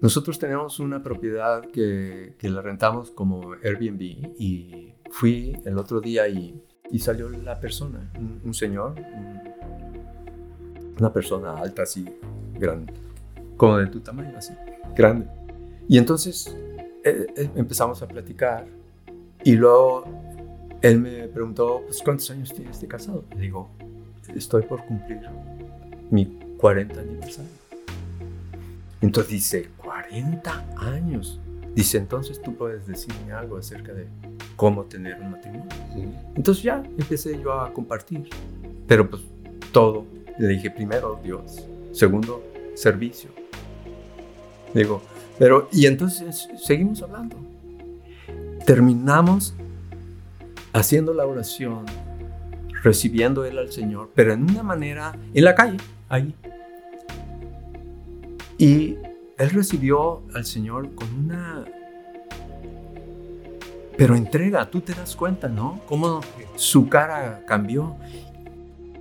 Nosotros tenemos una propiedad que, la rentamos como Airbnb y fui el otro día y, y salió la persona, un, señor, una persona alta así, grande, como de tu tamaño así, grande. Y entonces eh, eh, empezamos a platicar y luego él me preguntó, pues, ¿cuántos años tienes de casado? Le digo, estoy por cumplir mi 40 aniversario. Entonces dice, 40 años. Dice, entonces tú puedes decirme algo acerca de cómo tener un matrimonio. Entonces ya empecé yo a compartir. Pero pues todo. Le dije, primero Dios. Segundo, servicio. Digo, pero, y entonces seguimos hablando. Terminamos haciendo la oración, recibiendo él al Señor, pero en una manera, en la calle, ahí. Y él recibió al Señor con una... Pero entrega, tú te das cuenta, ¿no? Cómo su cara cambió.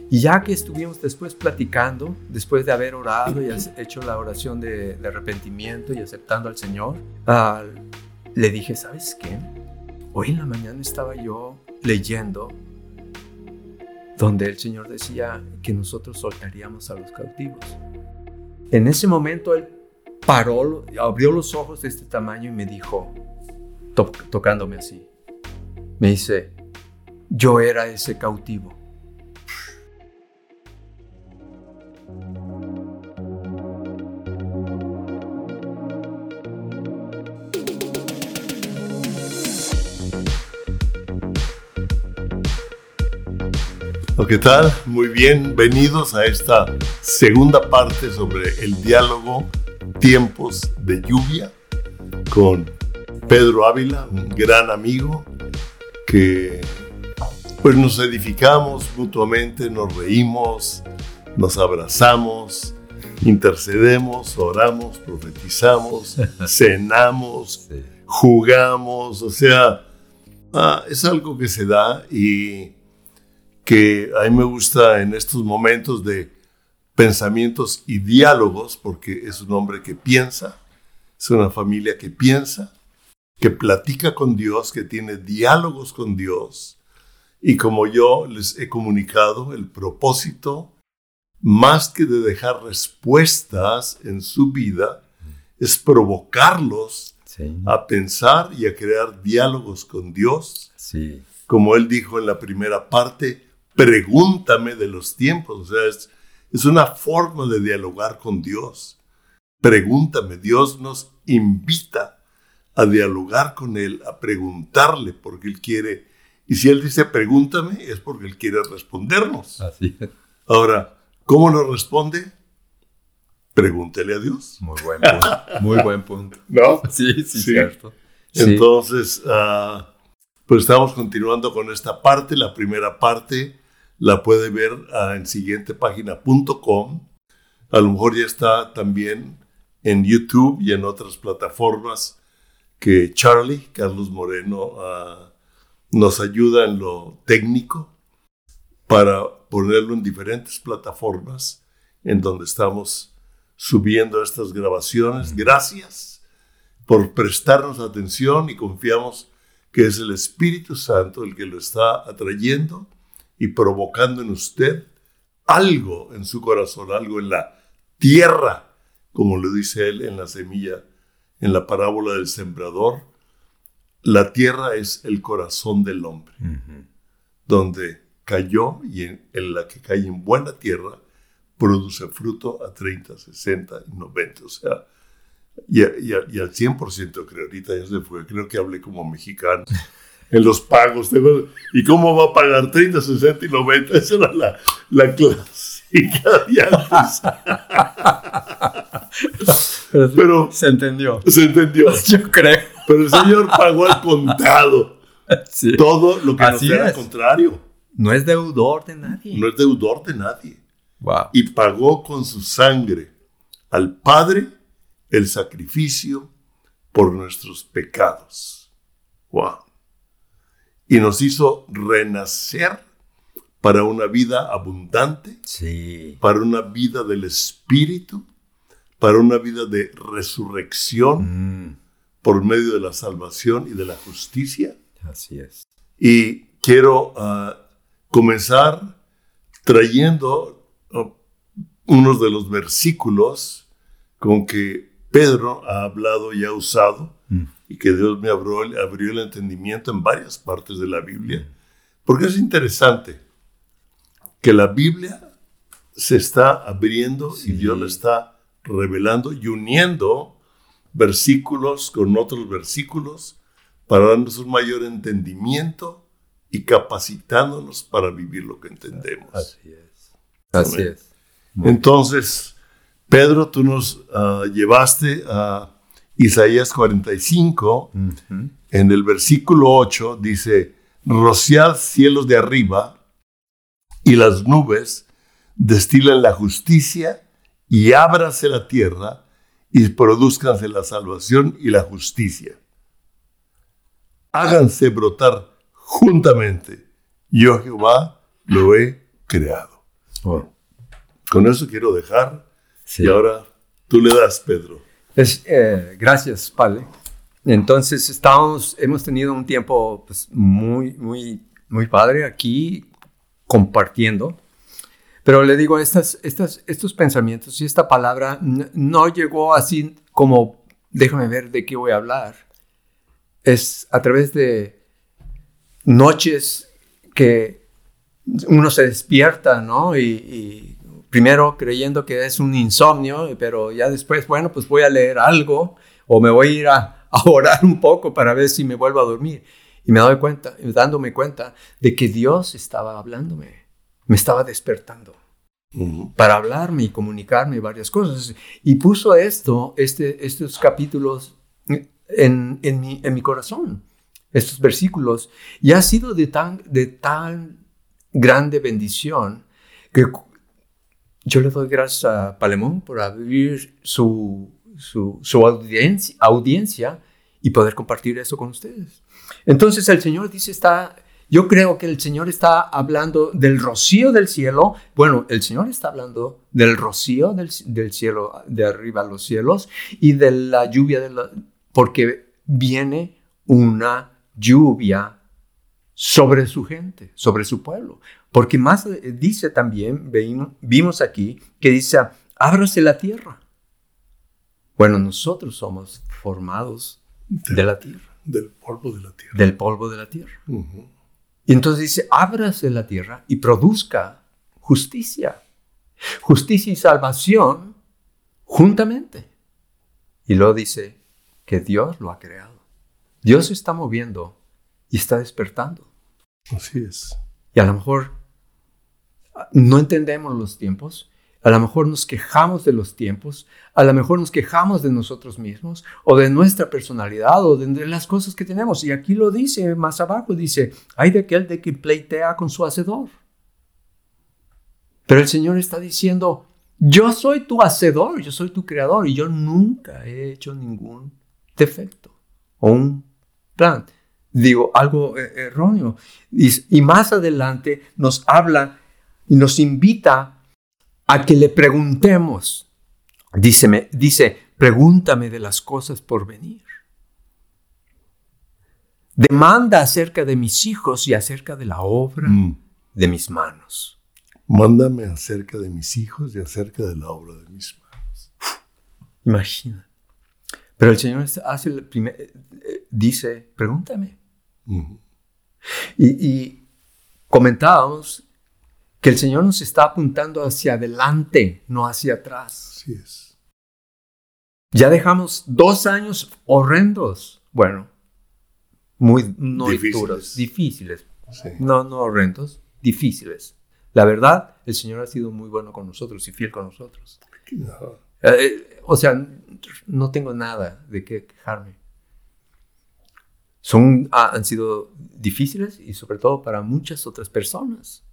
Y ya que estuvimos después platicando, después de haber orado y hecho la oración de, arrepentimiento y aceptando al Señor, ah, le dije, ¿sabes qué? Hoy en la mañana estaba yo leyendo donde el Señor decía que nosotros soltaríamos a los cautivos. En ese momento él paró, abrió los ojos de este tamaño y me dijo, tocándome así, me dice, yo era ese cautivo. ¿Qué tal? Muy bienvenidos a esta segunda parte sobre el diálogo Tiempos de Lluvia con Pedro Ávila, un gran amigo que pues nos edificamos mutuamente, nos reímos, nos abrazamos, intercedemos, oramos, profetizamos, cenamos, jugamos, o sea, ah, es algo que se da y que a mí me gusta en estos momentos de pensamientos y diálogos, porque es un hombre que piensa, es una familia que piensa, que platica con Dios, que tiene diálogos con Dios. Y como yo les he comunicado, el propósito, más que de dejar respuestas en su vida, es provocarlos a pensar y a crear diálogos con Dios. Como él dijo en la primera parte, pregúntame de los tiempos. O sea, es, es una forma de dialogar con Dios. Pregúntame. Dios nos invita a dialogar con Él, a preguntarle porque Él quiere. Y si Él dice pregúntame, es porque Él quiere respondernos. Así es. Ahora, ¿cómo nos responde? Pregúntele a Dios. Muy buen punto. Muy buen punto. ¿No? Sí, sí, cierto. Entonces, ah, pues estamos continuando con esta parte, la primera parte la puede ver en siguientepágina.com. A lo mejor ya está también en YouTube y en otras plataformas que Charlie, Carlos Moreno, ah, nos ayuda en lo técnico para ponerlo en diferentes plataformas en donde estamos subiendo estas grabaciones. Gracias por prestarnos atención y confiamos que es el Espíritu Santo el que lo está atrayendo y provocando en usted algo en su corazón, algo en la tierra, como lo dice él en la semilla, en la parábola del sembrador. La tierra es el corazón del hombre, donde cayó y en, la que cae en buena tierra produce fruto a 30, 60 y 90. O sea, y, y al 100% creo, ahorita ya se fue, creo que hablé como mexicano. en los pagos. ¿Y cómo va a pagar 30, 60 y 90? Esa era la, la clásica de antes. Pero, se entendió. Se entendió. Yo creo. Pero el Señor pagó al contado. Todo lo que Así nos era contrario. No es deudor de nadie. No es deudor de nadie. Wow. Y pagó con su sangre al Padre el sacrificio por nuestros pecados. Wow y nos hizo renacer para una vida abundante, sí. para una vida del Espíritu, para una vida de resurrección Mm, por medio de la salvación y de la justicia. así es. Y quiero ah, comenzar trayendo ah, unos de los versículos con que Pedro ha hablado y ha usado Mm. Y que Dios me abrió, abrió el entendimiento en varias partes de la Biblia. Porque es interesante que la Biblia se está abriendo y. Dios la está revelando y uniendo versículos con otros versículos para darnos un mayor entendimiento y capacitándonos para vivir lo que entendemos. Así es. Así es. Entonces, Pedro, tú nos ah, llevaste a Isaías 45, Ujú. en el versículo 8 dice, rociad cielos de arriba y las nubes destilan la justicia y ábrase la tierra y produzcanse la salvación y la justicia. Háganse brotar juntamente. Yo Jehová lo he creado. Oh, Con eso quiero dejar sí. y ahora tú le das, Pedro. Es, eh, gracias, Padre. Entonces, estamos, hemos tenido un tiempo pues, muy, muy, muy padre aquí compartiendo. Pero le digo, estas, estas, estos pensamientos y esta palabra no llegó así como, déjame ver de qué voy a hablar. Es a través de noches que uno se despierta, ¿no? Y, y primero creyendo que es un insomnio, pero ya después, bueno, pues voy a leer algo o me voy a ir a, a orar un poco para ver si me vuelvo a dormir. Y me doy cuenta, dándome cuenta de que Dios estaba hablándome, me estaba despertando para hablarme y comunicarme varias cosas. Y puso esto, este, estos capítulos en, en, mi, en mi corazón, estos versículos. Y ha sido de tan, de tan grande bendición que yo le doy gracias a Palemón por abrir su, su, su audiencia, audiencia y poder compartir eso con ustedes. Entonces el Señor dice, está, yo creo que el Señor está hablando del rocío del cielo. Bueno, el Señor está hablando del rocío del, cielo, de arriba a los cielos, y de la lluvia, de la- porque viene una lluvia sobre su gente, sobre su pueblo. Porque más eh, dice también, vimos aquí, que dice, ábrase la tierra. Bueno, nosotros somos formados de la tierra, Del polvo de la tierra. del polvo de la tierra. Y entonces dice, ábrase la tierra y produzca justicia. Justicia y salvación juntamente. Y luego dice que Dios lo ha creado. Dios se está moviendo y está despertando. Y a lo mejor ah, no entendemos los tiempos, a lo mejor nos quejamos de los tiempos, a lo mejor nos quejamos de nosotros mismos o de nuestra personalidad o de las cosas que tenemos. Y aquí lo dice más abajo, dice, hay de aquel de que pleitea con su hacedor. Pero el Señor está diciendo, yo soy tu hacedor, yo soy tu creador y yo nunca he hecho ningún defecto o un plan. Digo, algo eh, erróneo. Y, y más adelante nos habla y nos invita a que le preguntemos. Díceme, dice, pregúntame de las cosas por venir. Demanda acerca de mis hijos y acerca de la obra Mm. de mis manos. Mándame acerca de mis hijos y acerca de la obra de mis manos. Imagina. Pero el Señor hace el primer, eh, dice, pregúntame. Y, y comentábamos que el Señor nos está apuntando hacia adelante, no hacia atrás. Así es. Ya dejamos dos años horrendos. Bueno, muy no Difíciles. duros, difíciles. Sí. No, no horrendos, difíciles. La verdad, el Señor ha sido muy bueno con nosotros y fiel con nosotros. Ajá. Eh, o sea, no tengo nada de qué quejarme. Son, ha- han sido difíciles y sobre todo para muchas otras personas.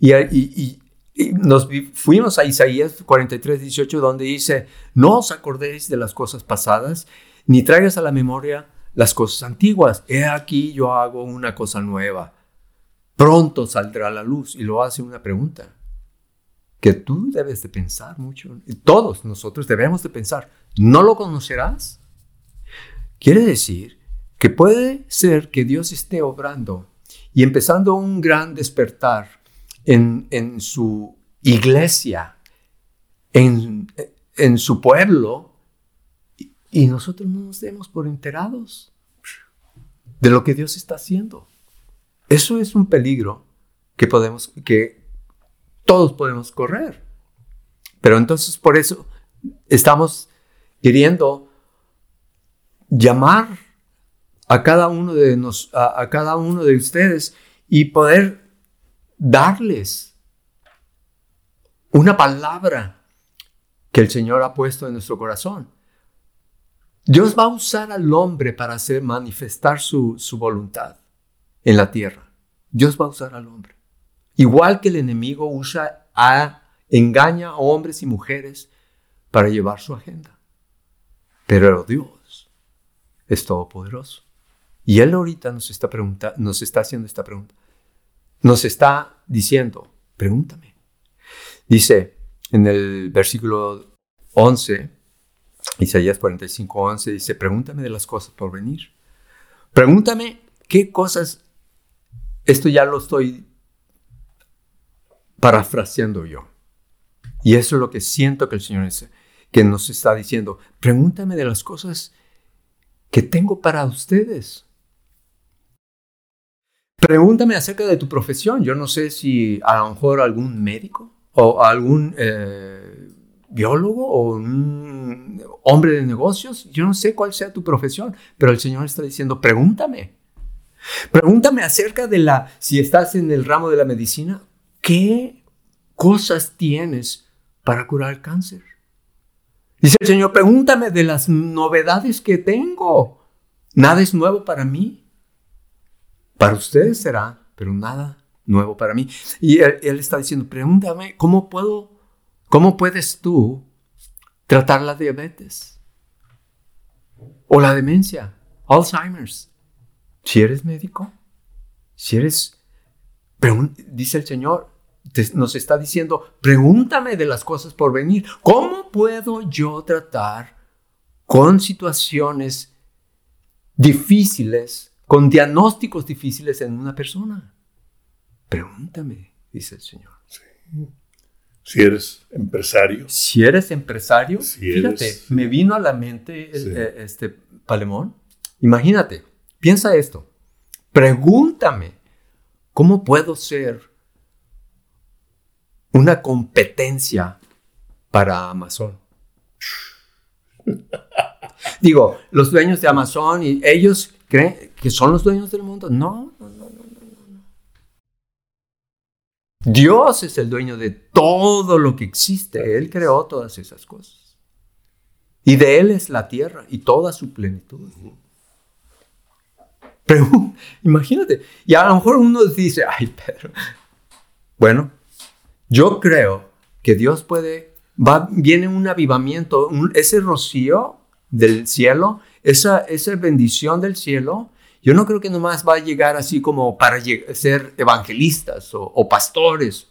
Y, y- y- nos fuimos a Isaías 43, 18, donde dice, no os acordéis de las cosas pasadas, ni traigas a la memoria las cosas antiguas. He aquí yo hago una cosa nueva. Pronto saldrá a la luz. Y lo hace una pregunta. que tú debes de pensar mucho. Todos nosotros debemos de pensar. ¿No lo conocerás? Quiere decir que puede ser que Dios esté obrando y empezando un gran despertar en, en su iglesia, en, en su pueblo, y, nosotros no nos demos por enterados de lo que Dios está haciendo. Eso es un peligro que podemos, que todos podemos correr. Pero entonces por eso estamos queriendo llamar a cada uno de nos, a, cada uno de ustedes y poder darles una palabra que el Señor ha puesto en nuestro corazón. Dios va a usar al hombre para hacer manifestar su, su voluntad en la tierra. Dios va a usar al hombre. Igual que el enemigo usa a, engaña a hombres y mujeres para llevar su agenda. Pero Dios es todopoderoso. Y Él ahorita nos está, pregunta, nos está haciendo esta pregunta. Nos está diciendo, pregúntame. Dice en el versículo 11, Isaías 45, 11, dice, pregúntame de las cosas por venir. Pregúntame qué cosas, esto ya lo estoy parafraseando yo. Y eso es lo que siento que el Señor es, que nos está diciendo. Pregúntame de las cosas que tengo para ustedes. Pregúntame acerca de tu profesión. Yo no sé si a lo mejor algún médico o algún eh, biólogo o un hombre de negocios. Yo no sé cuál sea tu profesión, pero el Señor está diciendo, pregúntame. Pregúntame acerca de la, si estás en el ramo de la medicina, ¿qué cosas tienes para curar el cáncer? Dice el Señor, pregúntame de las novedades que tengo. Nada es nuevo para mí. Para ustedes será, pero nada nuevo para mí. Y él, está diciendo, pregúntame, ¿cómo puedo, cómo puedes tú tratar la diabetes? O la demencia, Alzheimer's. Si eres médico, si eres, dice el Señor, nos está diciendo, pregúntame de las cosas por venir. ¿Cómo puedo yo tratar con situaciones difíciles, con diagnósticos difíciles en una persona? Pregúntame, dice el Señor. Sí. Si eres empresario. Si eres empresario, Si fíjate, eres- me vino a la mente Sí. eh, este palemón. Imagínate, piensa esto. Pregúntame, ¿cómo puedo ser una competencia para Amazon? Digo, los dueños de Amazon y ellos creen que son los dueños del mundo. No, no, no, no, no. Dios es el dueño de todo lo que existe. Él creó todas esas cosas. Y de Él es la tierra y toda su plenitud. Pero imagínate, y a lo mejor uno dice, ay Pedro, bueno, yo creo que Dios puede, va, viene un avivamiento, un- ese rocío del cielo, esa, esa bendición del cielo, yo no creo que nomás va a llegar así como para ser evangelistas o, o pastores,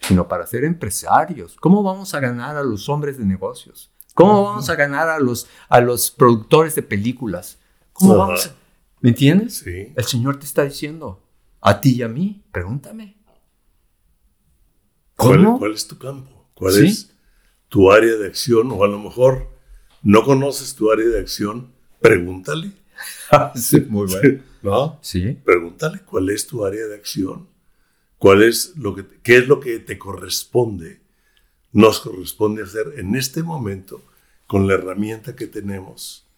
sino para ser empresarios. ¿Cómo vamos a ganar a los hombres de negocios? ¿Cómo vamos a ganar a los, a los productores de películas? ¿Cómo vamos a- ¿Me entiendes? Sí. El Señor te está diciendo, a ti y a mí, pregúntame. ¿Cuál, ¿Cómo? cuál es tu campo? ¿Cuál Sí. es tu área de acción? O a lo mejor no conoces tu área de acción. Pregúntale. sí, muy bueno. ¿No? Sí, Pregúntale cuál es tu área de acción. ¿Cuál es lo que, ¿Qué es lo que te corresponde? Nos corresponde hacer en este momento con la herramienta que tenemos.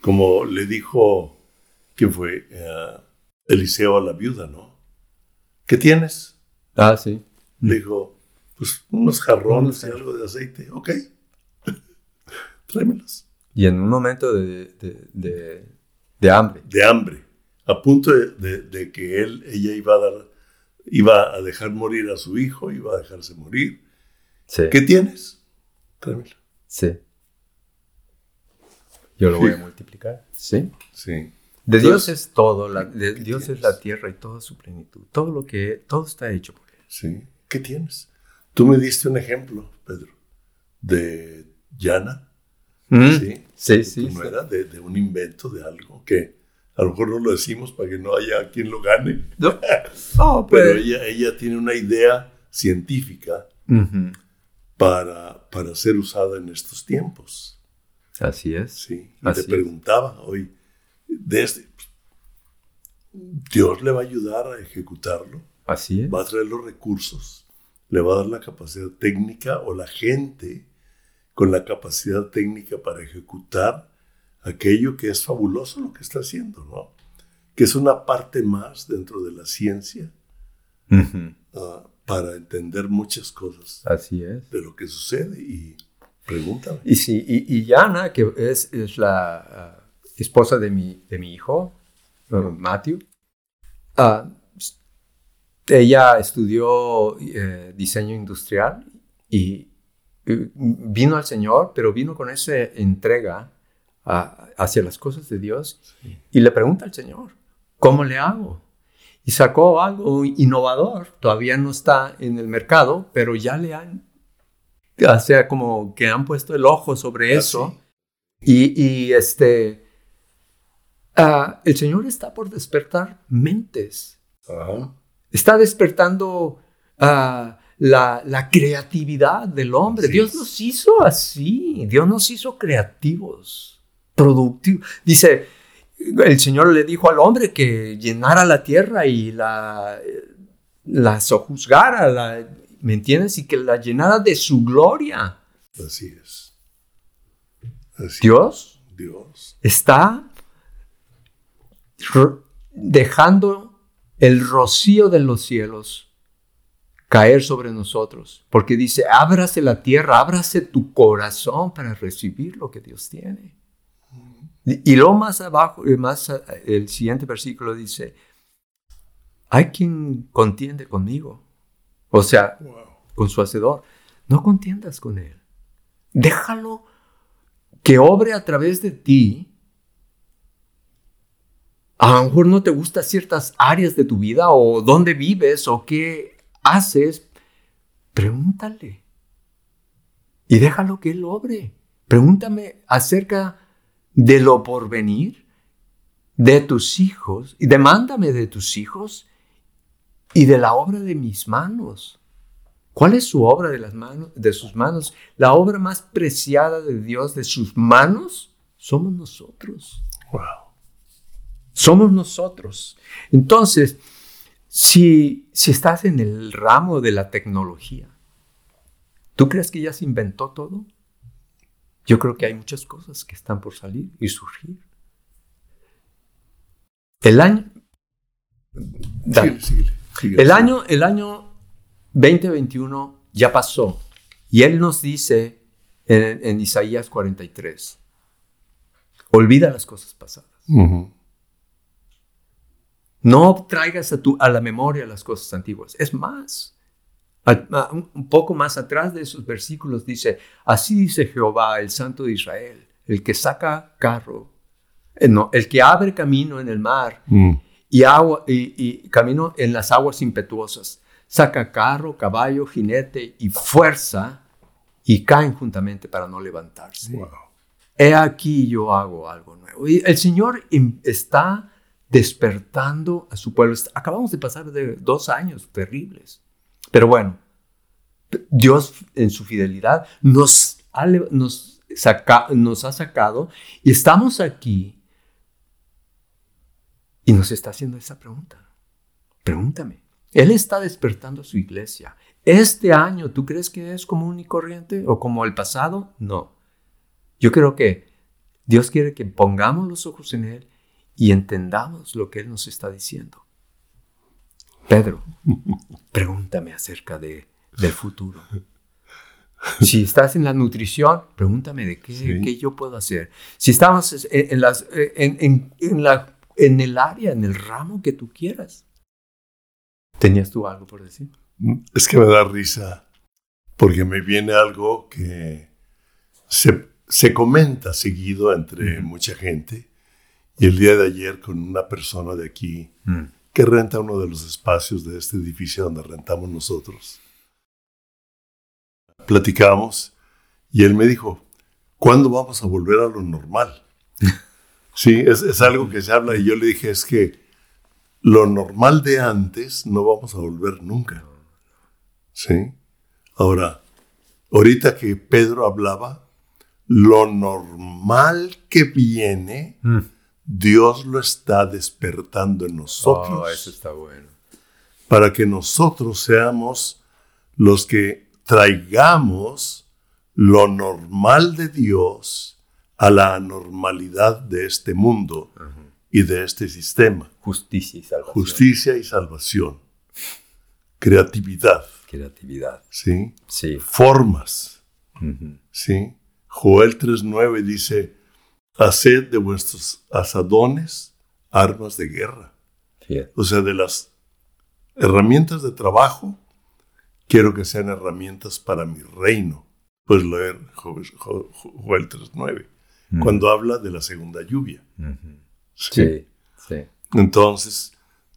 Como le dijo, ¿quién fue? Eh, Eliseo a la viuda, ¿no? ¿Qué tienes? ah, sí. Le dijo, pues unos jarrones y algo de aceite. Ok. Tráemelos. Y en un momento de, de, de- de hambre. De hambre. A punto de, de- de que él, ella iba a dar, iba a dejar morir a su hijo, iba a dejarse morir. Sí, ¿Qué tienes? Tráemelo. sí. Yo lo voy a Sí. multiplicar. Sí. Sí. De Dios Entonces, es todo, la- de ¿qué Dios es tienes? la tierra y toda su plenitud. Todo lo que, todo está hecho por Él. Sí. ¿Qué tienes? Tú me diste un ejemplo, Pedro, de Yana. Mm, ¿sí? Sí, sí. Sí. nuera, de, de un invento de algo que a lo mejor no lo decimos para que no haya quien lo gane. No, Pero pues- ella, ella tiene una idea científica Ujú. para, para ser usada en estos tiempos. Así es. Sí. Y Así te preguntaba hoy, de este, Dios le va a ayudar a ejecutarlo, Así es. va a traer los recursos, le va a dar la capacidad técnica o la gente con la capacidad técnica para ejecutar aquello que es fabuloso lo que está haciendo, ¿no? Que es una parte más dentro de la ciencia ah, para entender muchas cosas Así es. de lo que sucede y pregúntame. Y sí, y, y Yana, que es, es la ah, esposa de mi, de mi hijo, uh, Matthew, ah, ella estudió eh, diseño industrial y eh, vino al Señor, pero vino con esa entrega hacia las cosas de Dios y le pregunta al Señor, ¿cómo le hago? Y sacó algo innovador, todavía no está en el mercado, pero ya le han o sea, como que han puesto el ojo sobre eso. Y, y, este, ah, el Señor está por despertar mentes. Está despertando ah, la, la creatividad del hombre. Dios nos hizo así. Dios nos hizo creativos, productivos. Dice, el Señor le dijo al hombre que llenara la tierra y la, la sojuzgara, la, ¿me entiendes? Y que la llenara de su gloria. Así es. Así Dios es. Dios. está dejando el rocío de los cielos caer sobre nosotros, porque dice, ábrase la tierra, ábrase tu corazón para recibir lo que Dios tiene. Y, y luego más abajo, eh, más a- el siguiente versículo dice, hay quien contiende conmigo, o sea, Wow. con su hacedor, no contiendas con él. Déjalo que obre a través de ti. A lo mejor no te gustan ciertas áreas de tu vida o dónde vives o qué haces. Pregúntale. Y déjalo que él obre. Pregúntame acerca de lo porvenir, de tus hijos, y demándame de tus hijos y de la obra de mis manos. ¿Cuál es su obra de las manos, de sus manos? La obra más preciada de Dios de sus manos somos nosotros. Wow. Somos nosotros. Entonces, si, si estás en el ramo de la tecnología, ¿tú crees que ya se inventó todo? Yo creo que hay muchas cosas que están por salir y surgir. El año... Dale. Síguele. El año, el año 2021 ya pasó y Él nos dice en, en Isaías 43, olvida las cosas pasadas. No traigas a, tu, a la memoria las cosas antiguas. Es más, a- a- un poco más atrás de esos versículos dice, así dice Jehová, el Santo de Israel, el que saca carro, eh, no, el que abre camino en el mar Mm. y, agua, y, y camino en las aguas impetuosas. Saca carro, caballo, jinete y fuerza y caen juntamente para no levantarse. Wow. He aquí yo hago algo nuevo. Y el Señor im- está despertando a su pueblo. Acabamos de pasar de dos años terribles. Pero bueno, Dios en su fidelidad nos ha, nos ha sacado y estamos aquí y nos está haciendo esa pregunta. Pregúntame. Él está despertando a su iglesia. Este año, ¿tú crees que es común y corriente o como el pasado? No. Yo creo que Dios quiere que pongamos los ojos en Él y entendamos lo que Él nos está diciendo. Pedro, pregúntame acerca de, del futuro. Si estás en la nutrición, pregúntame de qué, Sí. qué yo puedo hacer. Si estamos en, en las, en, en- en la, en el área, en el ramo que tú quieras. ¿Tenías tú algo por decir? Es que me da risa porque me viene algo que se, se comenta seguido entre mucha gente. Y el día de ayer con una persona de aquí que renta uno de los espacios de este edificio donde rentamos nosotros. platicamos y él me dijo, ¿cuándo vamos a volver a lo normal? sí, es, es algo que se habla y yo le dije, es que lo normal de antes no vamos a volver nunca. ¿Sí? Ahora, ahorita que Pedro hablaba, lo normal que viene, Mm. Dios lo está despertando en nosotros Oh, eso está bueno. para que nosotros seamos los que traigamos lo normal de Dios a la anormalidad de este mundo y de este sistema. Justicia y salvación. Justicia y salvación. Creatividad, Creatividad. ¿sí? Sí. Formas, Ujú. ¿sí? Joel 3.9 dice, haced de vuestros asadones armas de guerra. O sea, de las herramientas de trabajo, quiero que sean herramientas para mi reino. Pues leer Jo- Jo- Joel 3.9, Mm. cuando habla de la segunda lluvia. ¿sí? Sí. Sí. Entonces,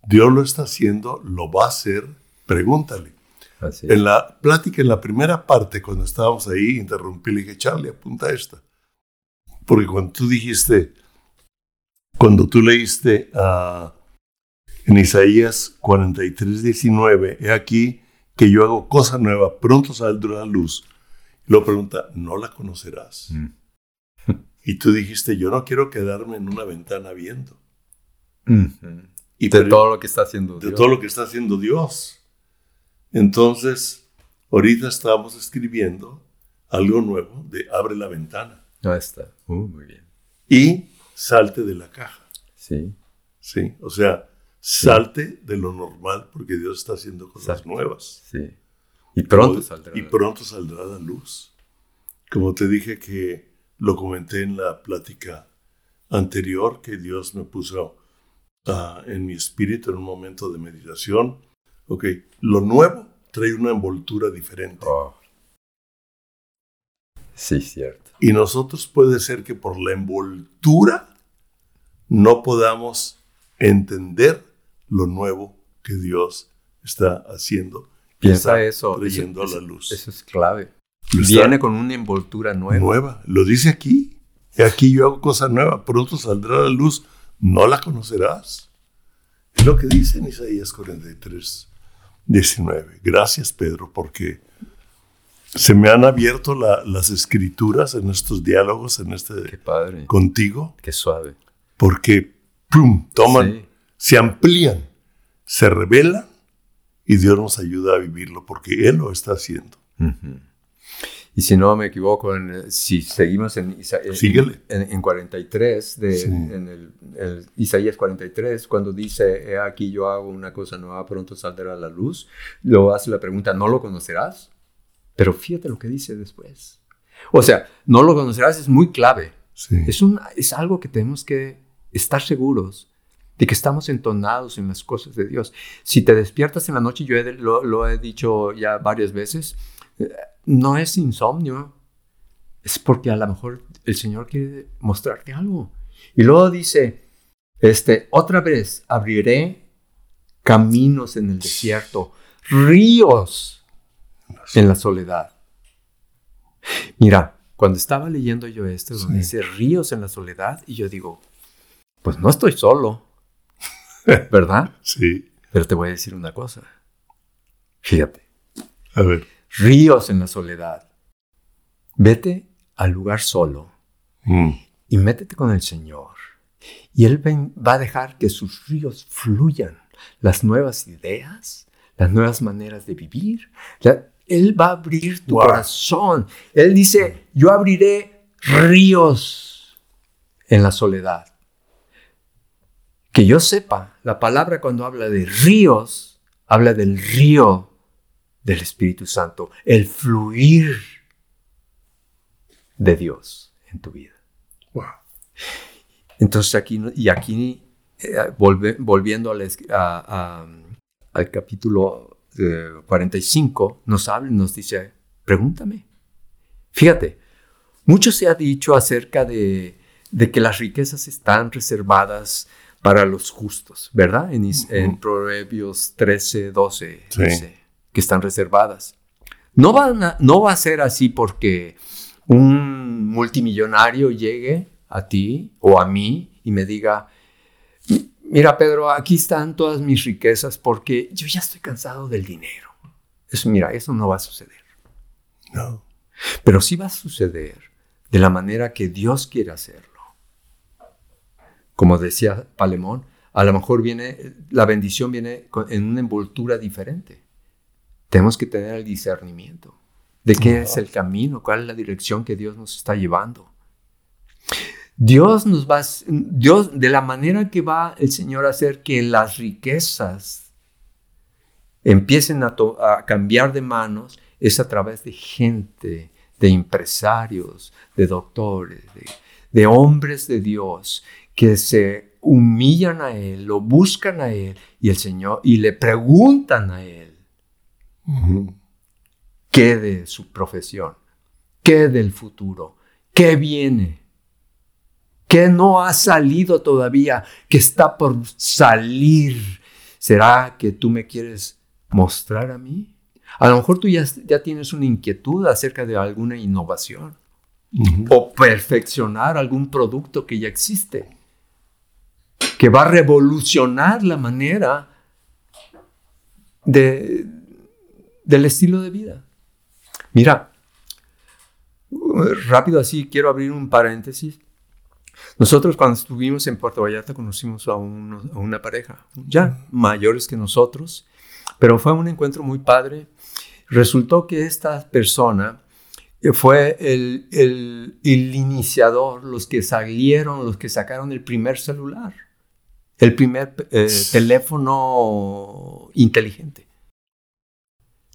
Dios lo está haciendo, lo va a hacer, pregúntale. Así. En la plática, en la primera parte, cuando estábamos ahí, interrumpí, le dije, Charlie, apunta esta. Porque cuando tú dijiste, cuando tú leíste ah, en Isaías 43, 19, he aquí que yo hago cosa nueva, pronto saldrá la luz. Y luego pregunta, ¿no la conocerás? Mm. Y tú dijiste, yo no quiero quedarme en una ventana viendo. Y De todo lo que está haciendo de Dios. todo lo que está haciendo Dios. Entonces, ahorita estamos escribiendo algo nuevo de abre la ventana Ahí está. Uh, muy bien. y salte de la caja. Sí. ¿sí? O sea, salte de lo normal porque Dios está haciendo cosas Exacto. nuevas. Sí. Y pronto Como- saldrá. Y pronto saldrá la luz. Como te dije que lo comenté en la plática anterior, que Dios me puso ah, en mi espíritu en un momento de meditación. Ok, lo nuevo trae una envoltura diferente. Oh. Sí, cierto. Y nosotros puede ser que por la envoltura no podamos entender lo nuevo que Dios está haciendo. Piensa está eso. Trayendo eso, a la luz. Eso es clave. Viene con una envoltura nueva. nueva. Lo dice aquí. Aquí yo hago cosa nueva. Pronto saldrá la luz. No la conocerás. Es lo que dice en Isaías 43, 19. Gracias, Pedro, porque se me han abierto la- las escrituras en estos diálogos, en Qué este padre. contigo, Qué suave. porque ¡pum! toman, Sí. se amplían, se revelan y Dios nos ayuda a vivirlo porque Él lo está haciendo. Y si no me equivoco, en, eh, si seguimos en, Isa- en- Síguele. en, en 43, de, Sí. en el, el Isaías 43, cuando dice, "He aquí yo hago una cosa nueva, pronto saldrá la luz, luego hace la pregunta, ¿no lo conocerás? Pero fíjate lo que dice después. O sea, no lo conocerás es muy clave. Sí. Es, un, es algo que tenemos que estar seguros de que estamos entonados en las cosas de Dios. Si te despiertas en la noche, yo he- lo, lo he dicho ya varias veces, eh, no es insomnio, es porque a lo mejor el Señor quiere mostrarte algo. Y luego dice, este, otra vez abriré caminos en el desierto, ríos en la soledad. Mira, cuando estaba leyendo yo esto, donde Sí. dice ríos en la soledad, y yo digo, pues no estoy solo, ¿verdad? Sí. Pero te voy a decir una cosa. Fíjate, A ver. ríos en la soledad. Vete al lugar solo Mm. y métete con el Señor. Y Él va a dejar que sus ríos fluyan. Las nuevas ideas, las nuevas maneras de vivir. La- él va a abrir tu Wow. corazón. Él dice, yo abriré ríos en la soledad. Que yo sepa, la palabra cuando habla de ríos, habla del río del Espíritu Santo, el fluir de Dios en tu vida. Wow. Entonces aquí, y aquí, eh, volve- volviendo a- a- al capítulo eh, 45, nos habla y nos dice, pregúntame. Fíjate, mucho se ha dicho acerca de, de que las riquezas están reservadas para los justos, ¿verdad? En, Is- en Proverbios 13, 12 Sí. dice que están reservadas. No va, no va a ser así porque un multimillonario llegue a ti o a mí y me diga, mira Pedro, aquí están todas mis riquezas porque yo ya estoy cansado del dinero. Eso, mira, eso no va a suceder. No. Pero sí va a suceder de la manera que Dios quiere hacerlo. Como decía Palemón, a lo mejor viene, la bendición viene en una envoltura diferente. Tenemos que tener el discernimiento de qué es el camino, cuál es la dirección que Dios nos está llevando. Dios nos va, Dios, de la manera que va el Señor a hacer que las riquezas empiecen a, cambiar de manos, es a través de gente, de empresarios, de doctores, de hombres de Dios que se humillan a Él, lo buscan a Él y el Señor, y le preguntan a Él qué de su profesión, qué del futuro, qué viene, qué no ha salido todavía, qué está por salir. ¿Será que tú me quieres mostrar a mí? A lo mejor tú ya, ya tienes una inquietud acerca de alguna innovación o perfeccionar algún producto que ya existe que va a revolucionar la manera de, del estilo de vida. Mira, rápido así, quiero abrir un paréntesis. Nosotros cuando estuvimos en Puerto Vallarta conocimos a, una pareja, ya mayores que nosotros, pero fue un encuentro muy padre. Resultó que esta persona fue el, el, el iniciador, los que salieron, los que sacaron el primer celular el primer eh, teléfono inteligente.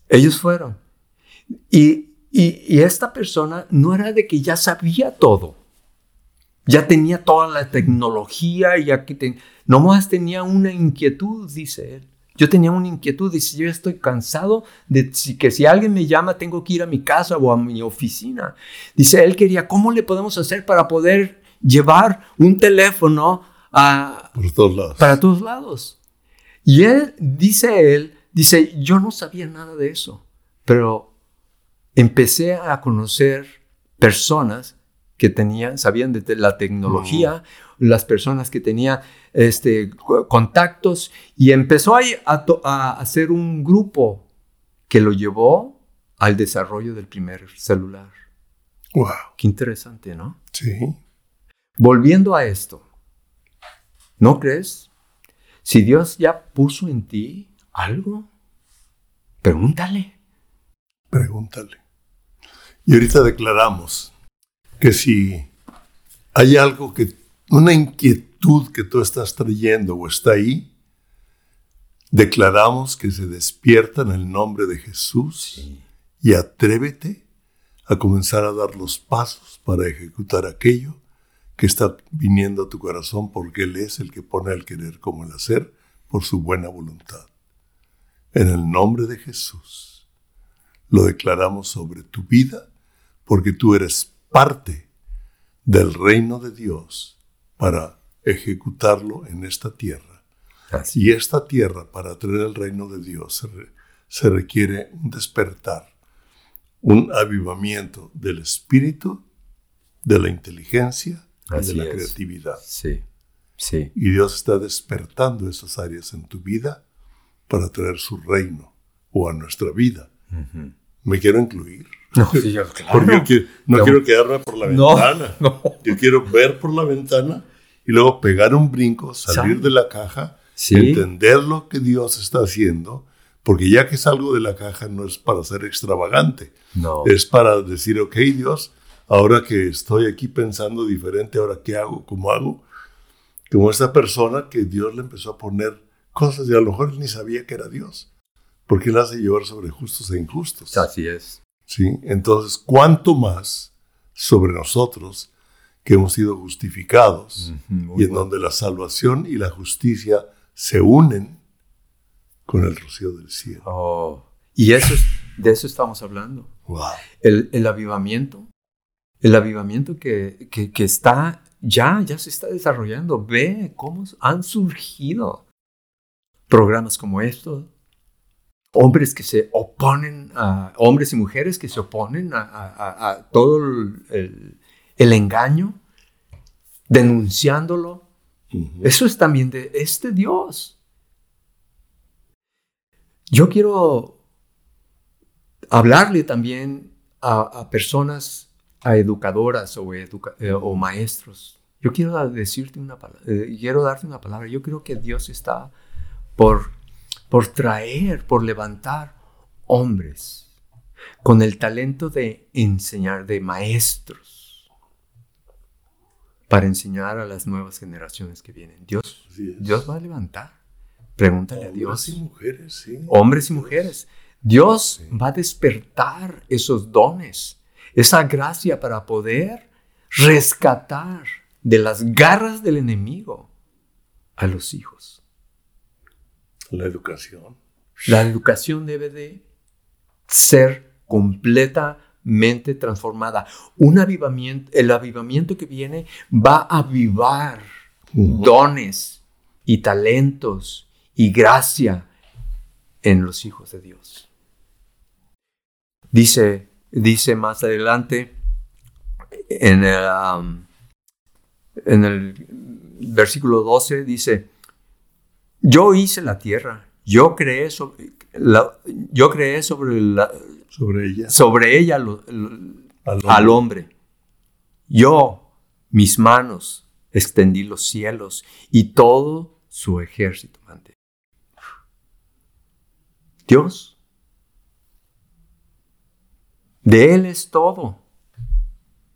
Ellos fueron. Y, esta persona no era de que ya sabía todo. Ya tenía toda la tecnología y aquí no más tenía una inquietud, dice él. Yo tenía una inquietud, dice, yo estoy cansado de que si alguien me llama tengo que ir a mi casa o a mi oficina. Dice, él quería, ¿cómo le podemos hacer para poder llevar un teléfono todos para todos lados. Y él, dice él, dice, yo no sabía nada de eso, pero empecé a conocer personas que tenían, sabían de la tecnología, las personas que tenían este, contactos, y empezó a, a, hacer un grupo que lo llevó al desarrollo del primer celular. Wow. Qué interesante, ¿no? Sí. Volviendo a esto, ¿No crees? Si Dios ya puso en ti algo, pregúntale. Pregúntale. Y ahorita declaramos que si hay algo que, una inquietud que tú estás trayendo o está ahí, declaramos que se despierta en el nombre de Jesús y atrévete a comenzar a dar los pasos para ejecutar aquello que está viniendo a tu corazón porque Él es el que pone el querer como el hacer por su buena voluntad. En el nombre de Jesús lo declaramos sobre tu vida porque tú eres parte del reino de Dios para ejecutarlo en esta tierra. Y esta tierra, para traer el reino de Dios, se requiere un despertar, un avivamiento del espíritu, de la inteligencia de la creatividad. Sí, sí. Y Dios está despertando esas áreas en tu vida para traer su reino o a nuestra vida. Me quiero incluir. No, sí, yo, claro. Porque no, quiero quedarme por la ventana. Yo quiero ver por la ventana y luego pegar un brinco, salir de la caja, entender lo que Dios está haciendo, porque ya que salgo de la caja no es para ser extravagante, no. es para decir, ok Dios, ahora que estoy aquí pensando diferente, ahora qué hago, cómo hago, como esta persona que Dios le empezó a poner cosas y a lo mejor ni sabía que era Dios, porque él hace llover sobre justos e injustos. Así es. ¿Sí? Entonces, ¿cuánto más sobre nosotros que hemos sido justificados y en donde la salvación y la justicia se unen con el rocío del cielo? Oh, y eso de eso estamos hablando. Wow. El, el avivamiento el avivamiento que, que, está ya, ya se está desarrollando. Ve cómo han surgido programas como estos, hombres que se oponen, a, hombres y mujeres que se oponen a, todo el, engaño, denunciándolo. Eso es también de este Dios. Yo quiero hablarle también a, personas, a educadoras o, eh, o, maestros. Yo quiero decirte una palabra, eh, quiero darte una palabra. Yo creo que Dios está por por traer, por levantar hombres con el talento de enseñar, de maestros, para enseñar a las nuevas generaciones que vienen. Dios, Dios va a levantar. Pregúntale a Dios. Hombres y mujeres, sí. Hombres y mujeres. Dios va a despertar esos dones, esa gracia para poder rescatar de las garras del enemigo a los hijos. La educación. La educación debe de ser completamente transformada. Un avivamiento, el avivamiento que viene va a avivar dones y talentos y gracia en los hijos de Dios. Dice, dice más adelante en el, um, en el versículo 12, dice, yo hice la tierra, yo creé sobre, la, yo creé sobre, la, sobre ella, sobre ella al, hombre. Yo, mis manos, extendí los cielos y todo su ejército Dios, de Él es todo.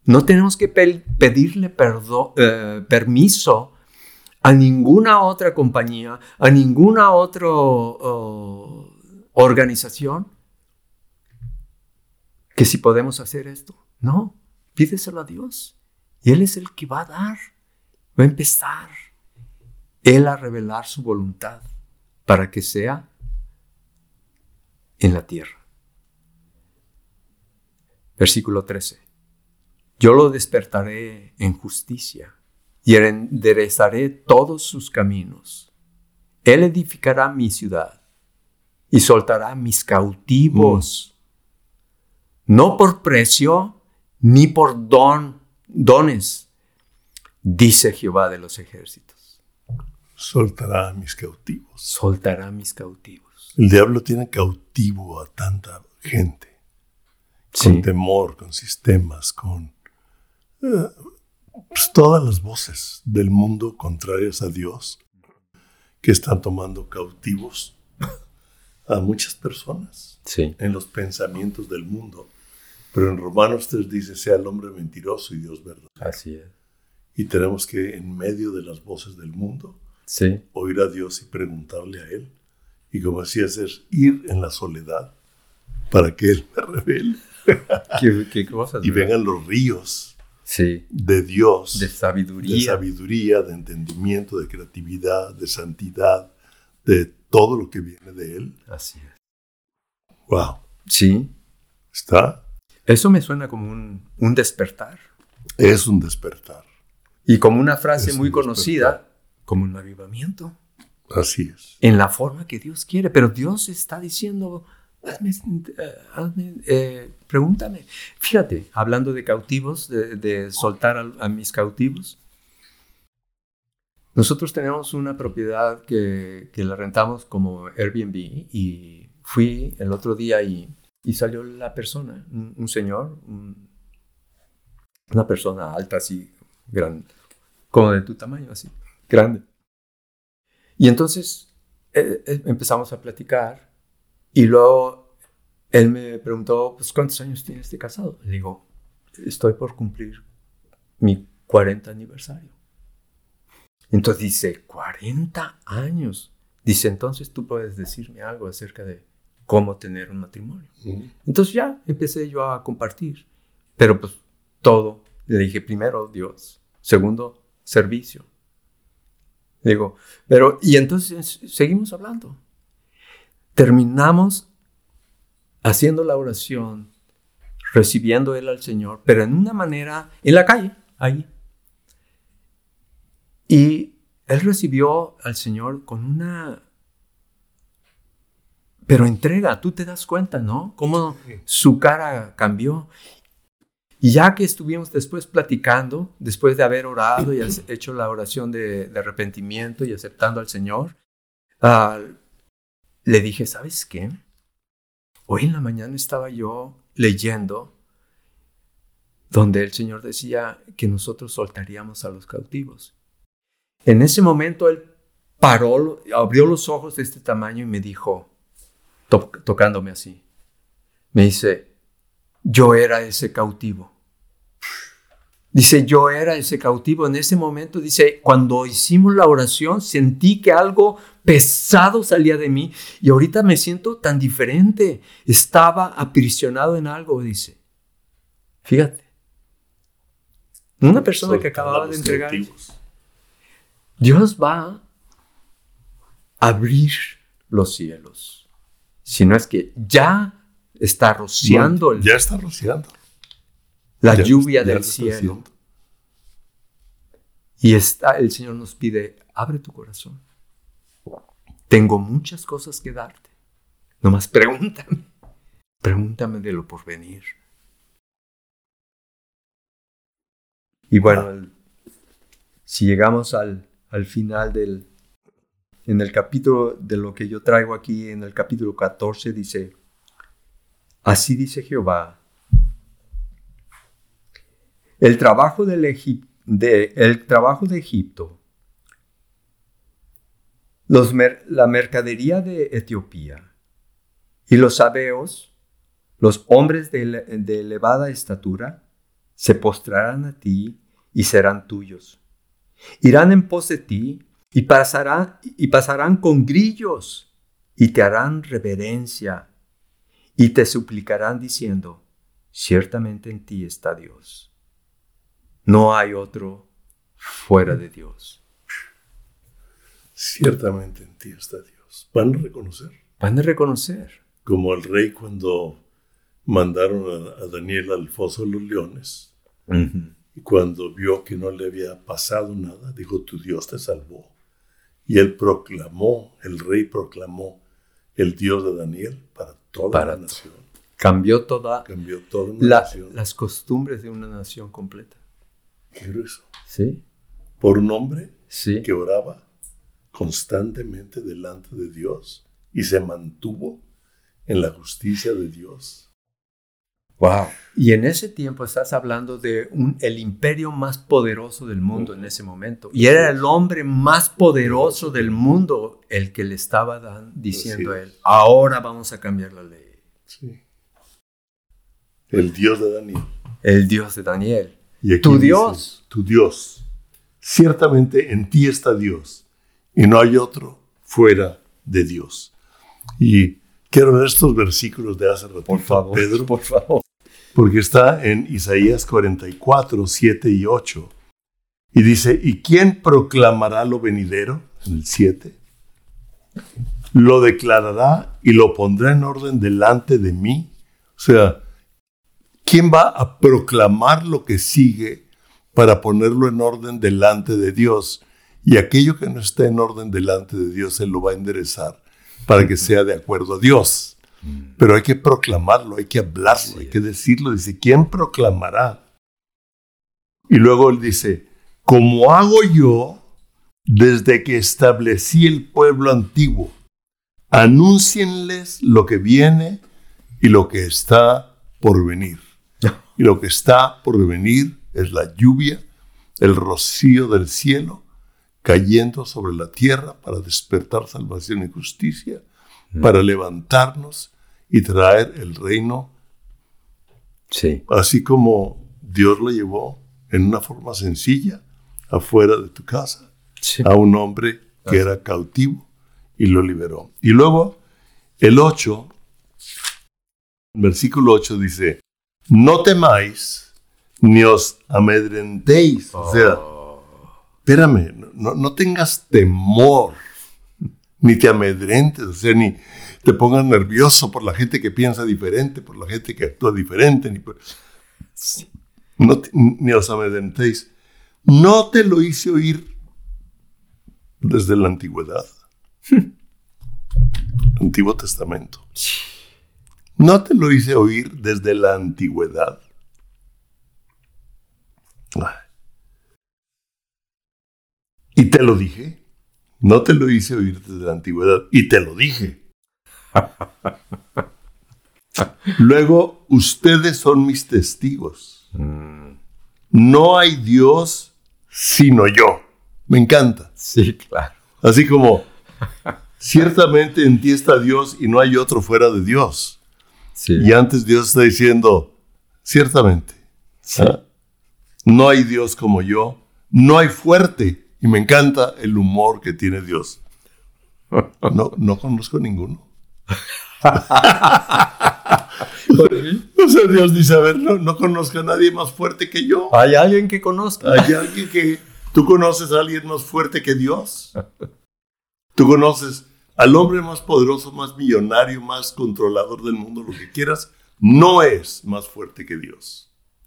No tenemos que pedirle perdón, eh, permiso a ninguna otra compañía, a ninguna otra organización, que si podemos hacer esto. No, pídeselo a Dios. Y Él es el que va a dar, va a empezar Él a revelar su voluntad para que sea en la tierra. Versículo 13. Yo lo despertaré en justicia y enderezaré todos sus caminos. Él edificará mi ciudad y soltará mis cautivos, mm. no por precio ni por don, dones, dice Jehová de los ejércitos. Soltará a mis cautivos. Soltará mis cautivos. El diablo tiene cautivo a tanta gente, con temor, con sistemas, con... Eh, pues, todas las voces del mundo contrarias a Dios que están tomando cautivos a muchas personas en los pensamientos del mundo. Pero en Romanos 3 dice, sea el hombre mentiroso y Dios verdadero. Así es. Y tenemos que, en medio de las voces del mundo, oír a Dios y preguntarle a Él. Y como decías, es ir en la soledad para que Él me revele. ¿Qué, cosas, y vengan los ríos de Dios, de sabiduría. de sabiduría, de entendimiento, de creatividad, de santidad, de todo lo que viene de Él. Así es. Wow. Sí. ¿Está? Eso me suena como un, despertar. Es un despertar. Y como una frase muy conocida, como un avivamiento. Así es. En la forma que Dios quiere, pero Dios está diciendo, eh, pregúntame. Fíjate, hablando de cautivos, de, soltar a, mis cautivos. Nosotros tenemos una propiedad que, la rentamos como Airbnb y fui el otro día y, salió la persona, un, señor, una persona alta así, grande, como de tu tamaño, así, grande. Y entonces eh, eh, empezamos a platicar y luego él me preguntó, pues, ¿cuántos años tienes de casado? Le digo, estoy por cumplir mi 40 aniversario. Entonces dice, 40 años. Dice, entonces tú puedes decirme algo acerca de cómo tener un matrimonio. Entonces ya empecé yo a compartir, pero pues todo. Le dije, primero Dios, segundo servicio. Digo, pero, y entonces seguimos hablando terminamos haciendo la oración, recibiendo Él al Señor, pero en una manera, en la calle, ahí. Y Él recibió al Señor con una pero entrega, tú te das cuenta, ¿no? Cómo su cara cambió. Y ya que estuvimos después platicando, después de haber orado y hecho la oración de, arrepentimiento y aceptando al Señor, ah, le dije, ¿sabes qué? Hoy en la mañana estaba yo leyendo donde el Señor decía que nosotros soltaríamos a los cautivos. En ese momento él paró, abrió los ojos de este tamaño y me dijo, tocándome así, me dice, yo era ese cautivo. Dice, yo era ese cautivo. En ese momento, dice, cuando hicimos la oración, sentí que algo pesado salía de mí y ahorita me siento tan diferente. Estaba aprisionado en algo, dice. Fíjate. Una persona que acababa de entregar. Dios va a abrir los cielos. Si no es que ya está rociando. ya está rociando. La lluvia del cielo. Y está, el Señor nos pide, abre tu corazón. Tengo muchas cosas que darte. Nomás pregúntame. Pregúntame de lo por venir. Y bueno, si llegamos al, al final del, en el capítulo de lo que yo traigo aquí, en el capítulo 14, dice, así dice Jehová, el trabajo, de, Egipto, la mercadería de Etiopía y los sabeos, los hombres de, de elevada estatura, se postrarán a ti y serán tuyos. Irán en pos de ti y y pasarán con grillos y te harán reverencia y te suplicarán diciendo, ciertamente en ti está Dios. No hay otro fuera de Dios. Ciertamente en ti está Dios. Van a reconocer. Van a reconocer. Como el rey cuando mandaron a, Daniel al foso de los leones. Y cuando vio que no le había pasado nada, dijo, tu Dios te salvó. Y él proclamó, el rey proclamó el Dios de Daniel para toda la nación. Cambió toda, Cambió toda una nación. las costumbres de una nación completa. Qué grueso. Sí. Por un hombre sí. que oraba constantemente delante de Dios y se mantuvo en la justicia de Dios. Wow. Y en ese tiempo estás hablando de un, el imperio más poderoso del mundo en ese momento. Y era el hombre más poderoso del mundo el que le estaba diciendo a él, ahora vamos a cambiar la ley. Sí. El Dios de Daniel. El Dios de Daniel. Tu Dios. Tu Dios. Ciertamente en ti está Dios y no hay otro fuera de Dios. Y quiero ver estos versículos de hace rato. Por favor, Pedro. Por favor porque está en Isaías 44, 7 y 8. Y dice, ¿y quién proclamará lo venidero? En el 7. Lo declarará y lo pondrá en orden delante de mí. O sea, ¿quién va a proclamar lo que sigue para ponerlo en orden delante de Dios? Y aquello que no está en orden delante de Dios, Él lo va a enderezar para que sea de acuerdo a Dios. Pero hay que proclamarlo, hay que hablarlo, hay que decirlo. Dice, ¿quién proclamará? Y luego él dice, como hago yo desde que establecí el pueblo antiguo, anúncienles lo que viene y lo que está por venir. Y lo que está por venir es la lluvia, el rocío del cielo cayendo sobre la tierra para despertar salvación y justicia para levantarnos y traer el reino. Sí. Así como Dios lo llevó en una forma sencilla afuera de tu casa a un hombre que era cautivo y lo liberó. Y luego el 8, versículo 8 dice, no temáis ni os amedrentéis. O sea, espérame, no, no tengas temor ni te amedrentes, o sea, ni te pongas nervioso por la gente que piensa diferente, por la gente que actúa diferente, ni, ni os amedrentéis. No te lo hice oír desde la antigüedad. Antiguo Testamento. No te lo hice oír desde la antigüedad. Y te lo dije. No te lo hice oír desde la antigüedad. Y te lo dije. Luego, ustedes son mis testigos. Mm, No hay Dios sino yo. Me encanta. sí, claro. Así como, ciertamente en ti está Dios y no hay otro fuera de Dios. Sí. Y antes Dios está diciendo, ciertamente, sí. ¿ah? no hay Dios como yo, no hay fuerte. Y me encanta el humor que tiene Dios. No, no conozco ninguno. O sea, Dios dice, a ver, no, no conozco a nadie más fuerte que yo. ¿Hay alguien que conozca? ¿Hay alguien que... ¿Tú conoces a alguien más fuerte que Dios? ¿Tú conoces al hombre más poderoso, más millonario, más controlador del mundo, lo que quieras? No es más fuerte que Dios.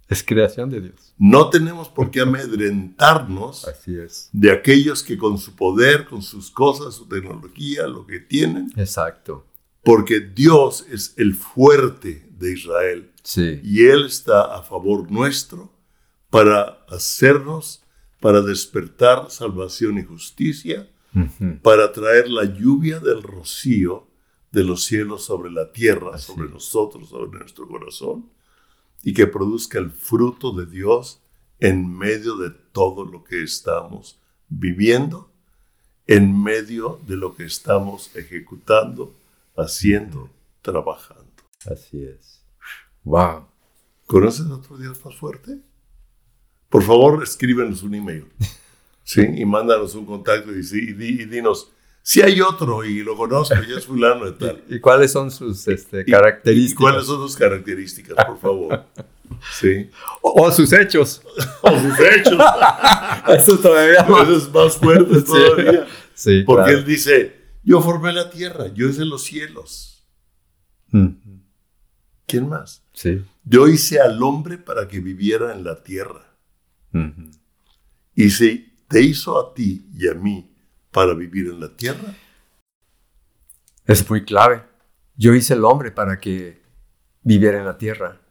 Es creación de Dios. No tenemos por qué amedrentarnos Así es. de aquellos que con su poder, con sus cosas, su tecnología, lo que tienen, Exacto. porque Dios es el fuerte de Israel Sí. y Él está a favor nuestro para hacernos, para despertar salvación y justicia, Para traer la lluvia del rocío de los cielos sobre la tierra, Así sobre nosotros, sobre nuestro corazón, y que produzca el fruto de Dios en medio de todo lo que estamos viviendo, en medio de lo que estamos ejecutando, haciendo, trabajando. Así es. Wow. ¿Conoces otro Dios más fuerte? Por favor, escríbenos un email. ¿sí? Y mándanos un contacto y, y y dinos, si hay otro y lo conozco, ya es fulano de tal. ¿Y cuáles son sus este, Y- características? ¿Y cuáles son sus características, por favor? Sí. O, o sus hechos. O sus hechos. Eso todavía más. Eso es más fuerte todavía. Sí, Porque claro. él dice, yo formé la tierra, yo hice los cielos. Ujú. ¿Quién más? Sí. Yo hice al hombre para que viviera en la tierra. Y si te hizo a ti y a mí para vivir en la tierra, Es muy clave. Yo hice el hombre para que viviera en la tierra.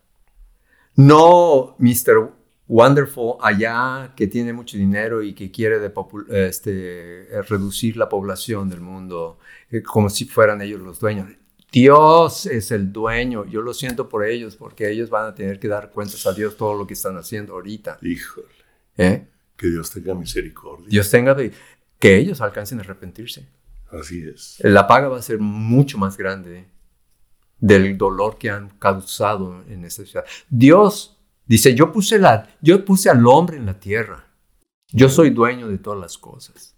No Mr. Wonderful allá que tiene mucho dinero y que quiere de este, reducir la población del mundo eh, como si fueran ellos los dueños. Dios es el dueño. Yo lo siento por ellos porque ellos van a tener que dar cuentas a Dios todo lo que están haciendo ahorita. híjole, ¿eh? Que Dios tenga misericordia. Dios tenga de- que ellos alcancen a arrepentirse. Así es. La paga va a ser mucho más grande del dolor que han causado en esta ciudad. Dios dice, yo puse, la, yo puse al hombre en la tierra. Yo soy dueño de todas las cosas.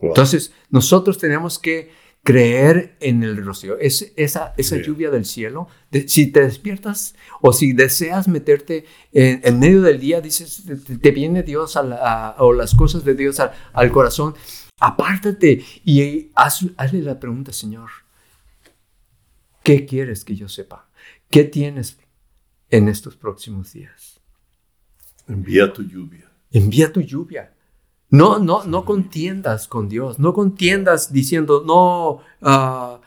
Wow. Entonces, nosotros tenemos que creer en el rocío, es, esa, esa lluvia del cielo. De- si te despiertas o si deseas meterte en, en medio del día, dices, te, te viene Dios a la- a- o las cosas de Dios al, al corazón, apártate y haz- hazle la pregunta, Señor, ¿qué quieres que yo sepa? ¿Qué tienes en estos próximos días? Envía tu lluvia. Envía tu lluvia. No, no, no contiendas con Dios. No contiendas diciendo, no, ah,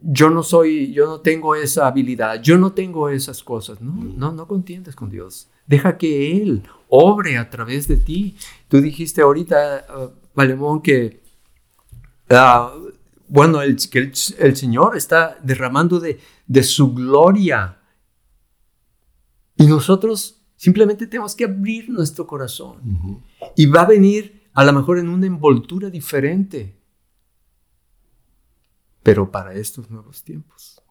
yo no soy, yo no tengo esa habilidad, yo no tengo esas cosas. No, no, no contiendas con Dios. Deja que Él obre a través de ti. Tú dijiste ahorita, ah, Valemón, que, ah, bueno, el, que el, Señor está derramando de, de su gloria. Y nosotros simplemente tenemos que abrir nuestro corazón. Y va a venir a lo mejor en una envoltura diferente. Pero para estos nuevos tiempos.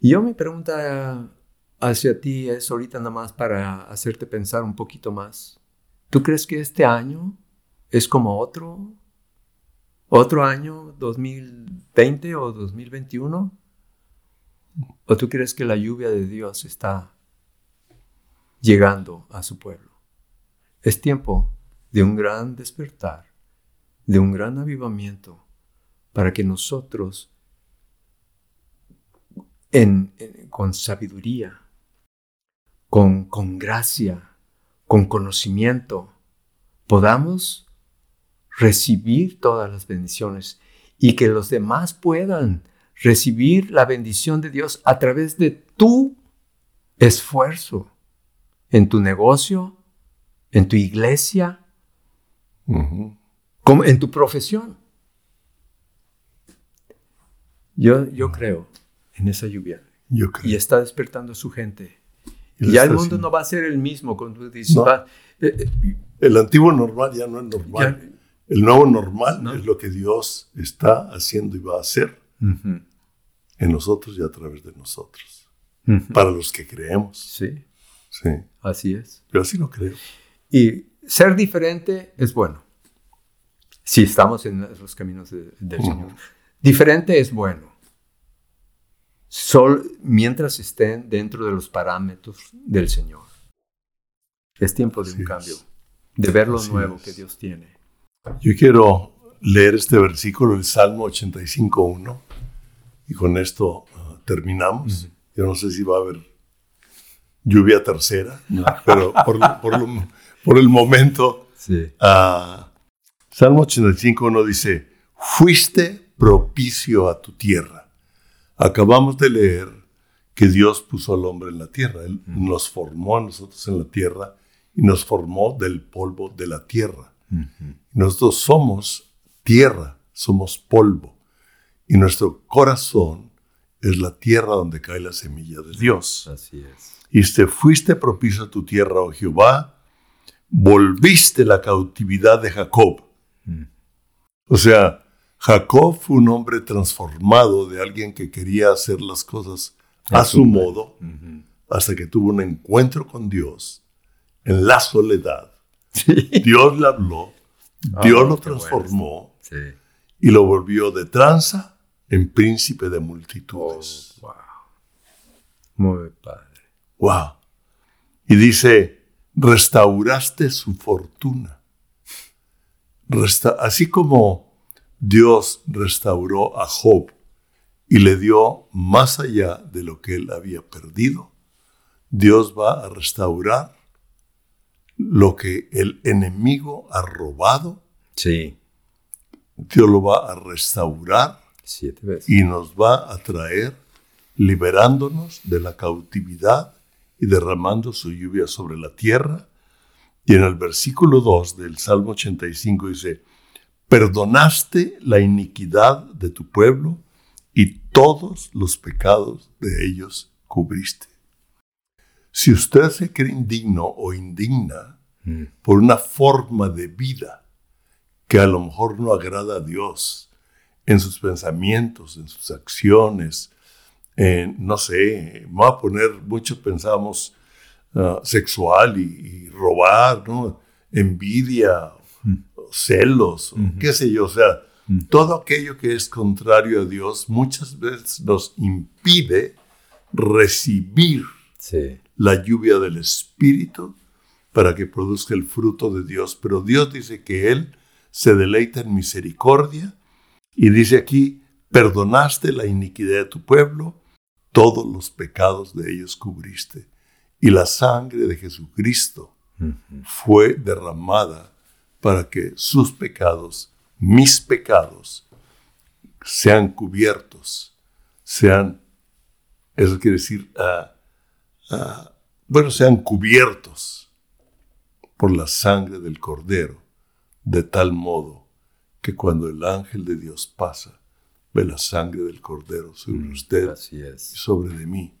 Y yo mi pregunta hacia ti es ahorita nada más para hacerte pensar un poquito más. ¿Tú crees que este año es como otro? ¿Otro año 2020 o 2021? ¿O tú crees que la lluvia de Dios está llegando a su pueblo? Es tiempo de un gran despertar, de un gran avivamiento, para que nosotros, en- en- con sabiduría, con, con gracia, con conocimiento, podamos recibir todas las bendiciones y que los demás puedan recibir la bendición de Dios a través de tu esfuerzo en tu negocio, en tu iglesia, como en tu profesión. Yo, yo creo en esa lluvia. Yo creo. Y está despertando a su gente. Y ya el mundo no va a ser el mismo cuando dices, va, eh, eh, el antiguo normal ya no es normal. el nuevo normal es lo que Dios está haciendo y va a hacer en nosotros y a través de nosotros. Para los que creemos. Sí. Sí. Así es. Yo así lo creo. Y ser diferente es bueno. Si estamos en los caminos del Señor. Diferente es bueno. Sol, mientras estén dentro de los parámetros del Señor. Es tiempo de un cambio, de ver lo nuevo que Dios tiene. Yo quiero leer este versículo del Salmo 85.1 y con esto uh, terminamos. Yo no sé si va a haber lluvia tercera, pero por, el momento, uh, Salmo 85.1 dice, fuiste propicio a tu tierra. Acabamos de leer que Dios puso al hombre en la tierra, Él nos formó a nosotros en la tierra y nos formó del polvo de la tierra. Nosotros somos tierra, somos polvo. Y nuestro corazón es la tierra donde cae la semilla de Dios. Así es. Y te fuiste propicio a tu tierra, oh Jehová, volviste la cautividad de Jacob. O sea, Jacob fue un hombre transformado de alguien que quería hacer las cosas a su modo, hasta que tuvo un encuentro con Dios en la soledad. Dios le habló, ah, Dios lo transformó y lo volvió de tranza en príncipe de multitudes. Oh, wow. Muy padre. Wow. Y dice, restauraste su fortuna. así como Dios restauró a Job y le dio más allá de lo que él había perdido, Dios va a restaurar lo que el enemigo ha robado, sí. Dios lo va a restaurar y nos va a traer liberándonos de la cautividad y derramando su lluvia sobre la tierra. Y en el versículo 2 del Salmo 85 dice, perdonaste la iniquidad de tu pueblo y todos los pecados de ellos cubriste. Si usted se cree indigno o indigna mm. por una forma de vida que a lo mejor no agrada a Dios en sus pensamientos, en sus acciones, en, no sé, voy a poner, muchos pensamos ah, sexual y, robar, ¿no? envidia, mm. celos, qué sé yo, o sea, mm. todo aquello que es contrario a Dios muchas veces nos impide recibir sí la lluvia del Espíritu para que produzca el fruto de Dios. Pero Dios dice que Él se deleita en misericordia y dice aquí, perdonaste la iniquidad de tu pueblo, todos los pecados de ellos cubriste. Y la sangre de Jesucristo fue derramada para que sus pecados, mis pecados, sean cubiertos, sean, eso quiere decir, uh, bueno, sean cubiertos por la sangre del Cordero, de tal modo que cuando el ángel de Dios pasa, ve la sangre del Cordero sobre mm, usted y sobre de mí.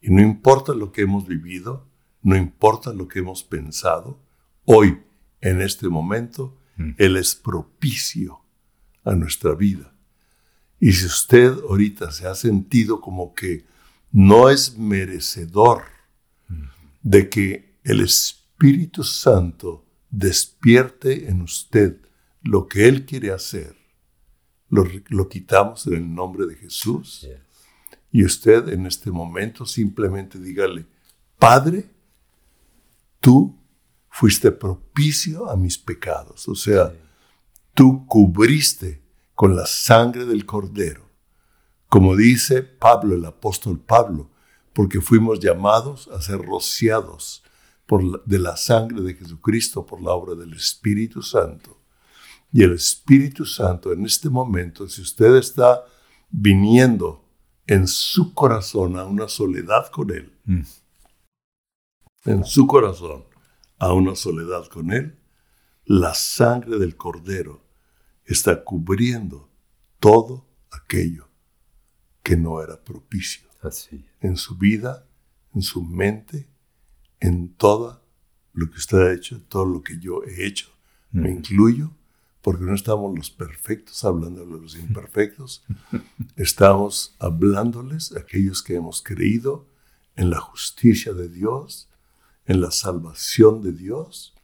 Y no importa lo que hemos vivido, no importa lo que hemos pensado, hoy, en este momento, mm. Él es propicio a nuestra vida. Y si usted ahorita se ha sentido como que no es merecedor de que el Espíritu Santo despierte en usted lo que Él quiere hacer, lo, quitamos en el nombre de Jesús. Y usted en este momento simplemente dígale, Padre, tú fuiste propicio a mis pecados. O sea, tú cubriste con la sangre del cordero como dice Pablo, el apóstol Pablo, porque fuimos llamados a ser rociados por de la sangre de Jesucristo por la obra del Espíritu Santo. Y el Espíritu Santo en este momento, si usted está viniendo en su corazón a una soledad con Él, Mm. en su corazón a una soledad con Él, la sangre del Cordero está cubriendo todo aquello que no era propicio Así. en su vida, en su mente, en todo lo que usted ha hecho, todo lo que yo he hecho. Me Mm. incluyo porque no estamos los perfectos hablando de los imperfectos, estamos hablándoles a aquellos que hemos creído en la justicia de Dios, en la salvación de Dios,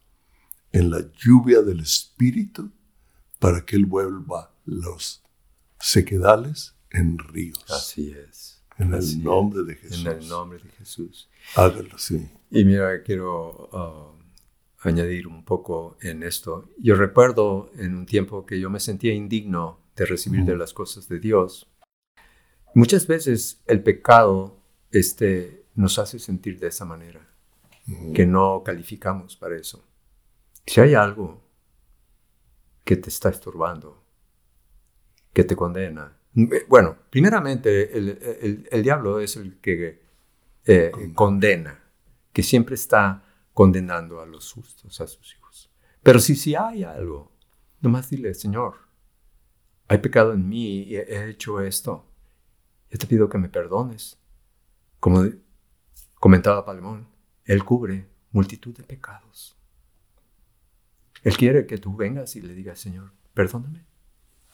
en la lluvia del Espíritu, para que Él vuelva los sequedales en ríos. Así es. En el Así es. nombre de Jesús. En el nombre de Jesús. Hágalo así. Y mira, quiero ah, añadir un poco en esto. Yo recuerdo en un tiempo que yo me sentía indigno de recibir de las cosas de Dios. Muchas veces el pecado este, nos hace sentir de esa manera, que no calificamos para eso. Si hay algo que te está estorbando, que te condena. Bueno, primeramente el, el- el diablo es el que eh, condena, que siempre está condenando a los justos, a sus hijos. Pero si, si hay algo, nomás dile, Señor, hay pecado en mí y he he hecho esto. Yo te pido que me perdones. Como comentaba Palemón, Él cubre multitud de pecados. Él quiere que tú vengas y le digas, Señor, perdóname.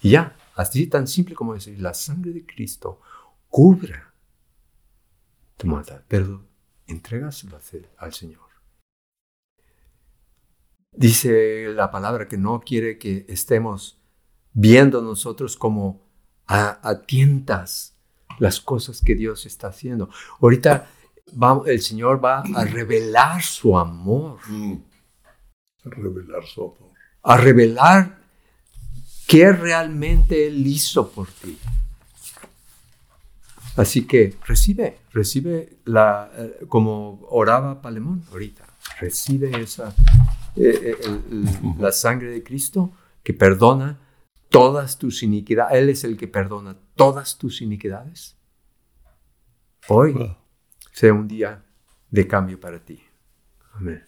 Y ya, así tan simple como decir, la sangre de Cristo cubra tu maldad, pero entrégaselo al Señor. Dice la palabra que no quiere que estemos viendo nosotros como a, a tientas las cosas que Dios está haciendo. Ahorita va- el Señor va a revelar su amor, Mm. Revelar su amor. a revelar qué realmente Él hizo por ti. Así que recibe, recibe la, eh, como oraba Palemón ahorita, recibe esa, eh, eh, el- la sangre de Cristo que perdona todas tus iniquidades. Él es el que perdona todas tus iniquidades. Hoy Wow. sea un día de cambio para ti. Amén.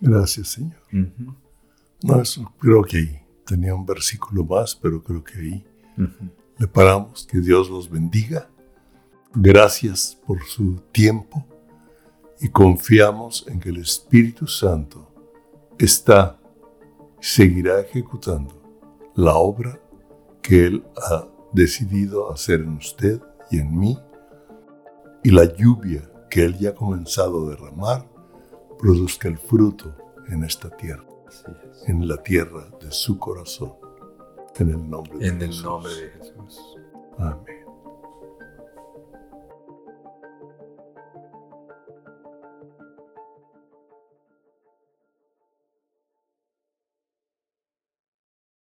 Gracias, Señor. Ujú, No, eso creo que ahí tenía un versículo más, pero creo que ahí le paramos. Que Dios los bendiga. Gracias por su tiempo y confiamos en que el Espíritu Santo está, seguirá ejecutando la obra que Él ha decidido hacer en usted y en mí y la lluvia que Él ya ha comenzado a derramar produzca el fruto en esta tierra, en la tierra de su corazón. En el nombre de En el nombre de Jesús. Amén.